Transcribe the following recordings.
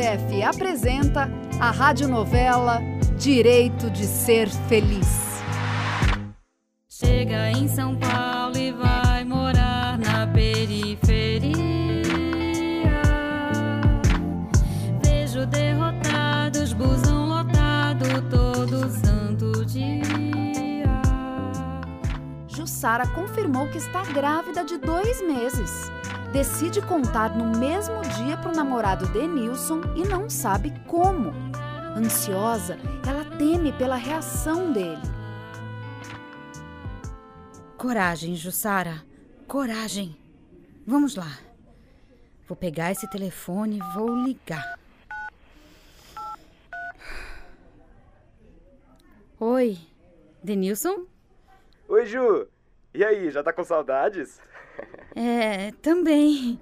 Unicef apresenta a radionovela Direito de Ser Feliz. Chega em São Paulo e vai morar na periferia. Vejo derrotados, busão lotado todo santo dia. Jussara confirmou que está grávida de dois meses. Decide contar no mesmo dia para o namorado Denilson e não sabe como. Ansiosa, ela teme pela reação dele. Coragem, Jussara. Coragem. Vamos lá. Vou pegar esse telefone e vou ligar. Oi, Denilson? Oi, Ju. E aí, já tá com saudades? É, também.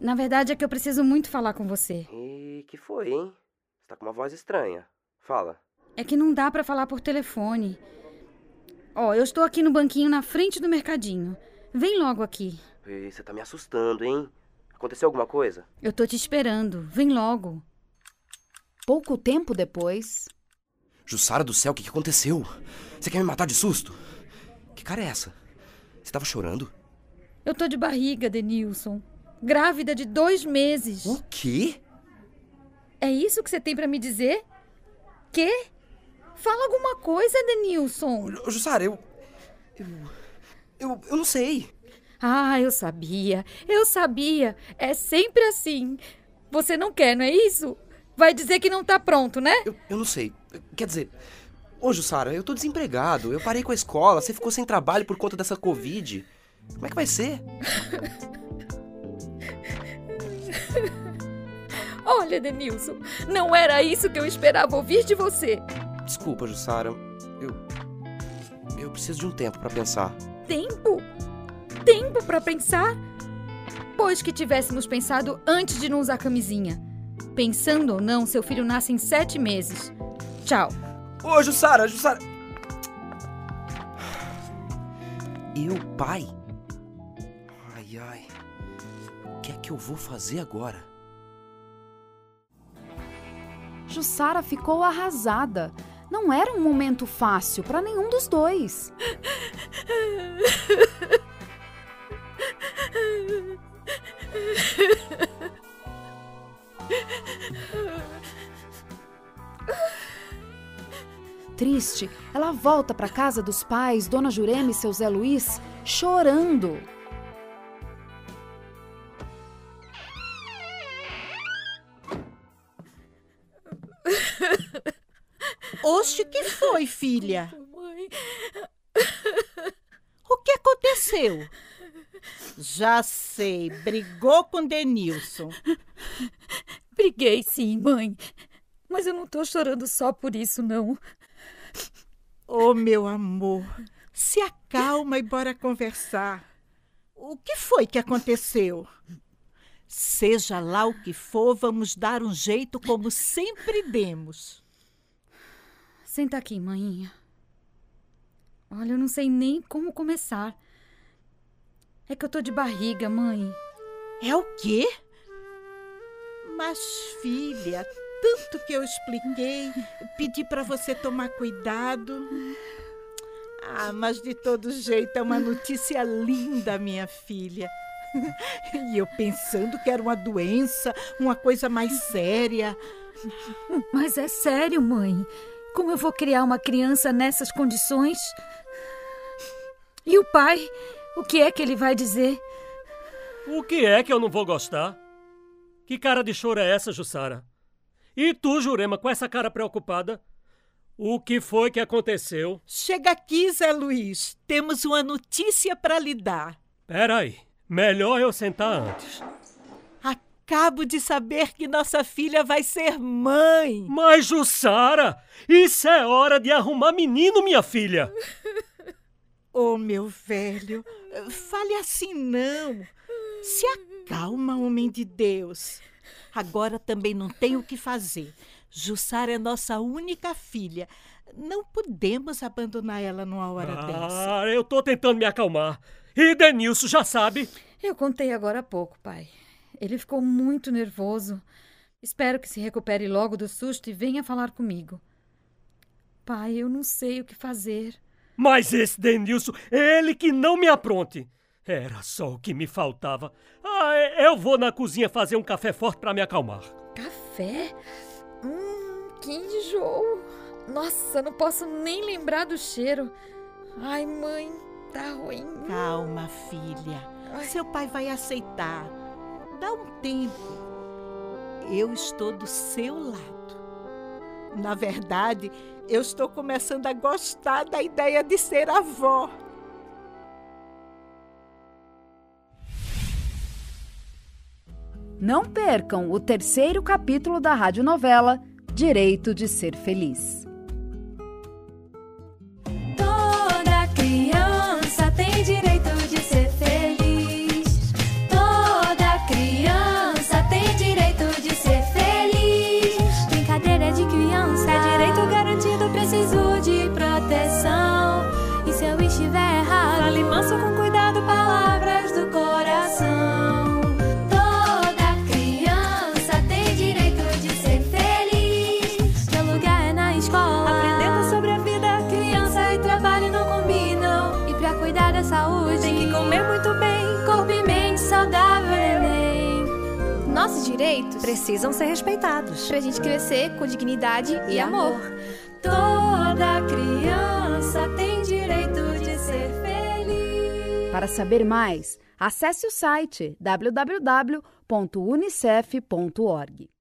Na verdade é que eu preciso muito falar com você. E que foi, hein? Você tá com uma voz estranha. Fala. É que não dá pra falar por telefone. Ó, eu estou aqui no banquinho na frente do mercadinho. Vem logo aqui. E você tá me assustando, hein? Aconteceu alguma coisa? Eu tô te esperando. Vem logo. Pouco tempo depois, Jussara do céu, o que, que aconteceu? Você quer me matar de susto? Que cara é essa? Você tava chorando? Eu tô de barriga, Denilson. Grávida de dois meses. O quê? É isso que você tem pra me dizer? Quê? Fala alguma coisa, Denilson. Jussara, eu. Eu. Eu, eu não sei. Ah, eu sabia. Eu sabia. É sempre assim. Você não quer, não é isso? Vai dizer que não tá pronto, né? Eu, eu não sei. Quer dizer. Ô, Jussara, eu tô desempregado. Eu parei com a escola. Você ficou sem trabalho por conta dessa Covid. Como é que vai ser? Olha, Denilson, não era isso que eu esperava ouvir de você. Desculpa, Jussara. Eu. Eu preciso de um tempo pra pensar. Tempo? Tempo pra pensar? Pois que tivéssemos pensado antes de não usar camisinha. Pensando ou não, seu filho nasce em sete meses. Tchau. Ô, Jussara, Jussara. Eu, pai? Ai. O que é que eu vou fazer agora? Jussara ficou arrasada. Não era um momento fácil para nenhum dos dois. Triste, ela volta para casa dos pais, Dona Jurema e seu Zé Luiz, chorando. Oxe, que foi, filha? Mãe, O que aconteceu? Já sei, brigou com Denilson. briguei sim, mãe. Mas eu não tô chorando só por isso, não. Oh, meu amor, se acalma e bora conversar. O que foi que aconteceu? Seja lá o que for, vamos dar um jeito como sempre demos. Senta aqui, maninha. Olha, eu não sei nem como começar. É que eu tô de barriga, mãe. É o quê? Mas, filha, tanto que eu expliquei, pedi para você tomar cuidado. Ah, mas de todo jeito é uma notícia linda, minha filha. E eu pensando que era uma doença, uma coisa mais séria. Mas é sério, mãe. Como eu vou criar uma criança nessas condições? E o pai? O que é que ele vai dizer? O que é que eu não vou gostar? Que cara de choro é essa, Jussara? E tu, Jurema, com essa cara preocupada? O que foi que aconteceu? Chega aqui, Zé Luiz. Temos uma notícia para lhe dar. Peraí, melhor eu sentar antes. Acabo de saber que nossa filha vai ser mãe. Mas, Jussara, isso é hora de arrumar menino, minha filha. Oh, meu velho, fale assim não. Se acalma, homem de Deus. Agora também não tem o que fazer. Jussara é nossa única filha. Não podemos abandonar ela numa hora dessa. Ah, eu tô tentando me acalmar. E Denilson já sabe. Eu contei agora há pouco, pai. Ele ficou muito nervoso. Espero que se recupere logo do susto e venha falar comigo. Pai, eu não sei o que fazer. Mas esse Denilson, ele que não me apronte. Era só o que me faltava. Ah, eu vou na cozinha fazer um café forte para me acalmar. Café? Hum, que enjoo. Nossa, não posso nem lembrar do cheiro. Ai, mãe, tá ruim. Calma, filha. Seu pai vai aceitar. Dá um tempo. Eu estou do seu lado. Na verdade, eu estou começando a gostar da ideia de ser avó. Não percam o terceiro capítulo da radionovela Direito de Ser Feliz. Manso com cuidado, palavras do coração. Toda criança tem direito de ser feliz. Meu lugar é na escola, aprendendo sobre a vida. Criança e trabalho não combinam. E pra cuidar da saúde, tem que comer muito bem. Corpo e mente saudável, neném. Nossos direitos precisam ser respeitados. Pra gente crescer com dignidade e amor. Toda Para saber mais, acesse o site www.unicef.org.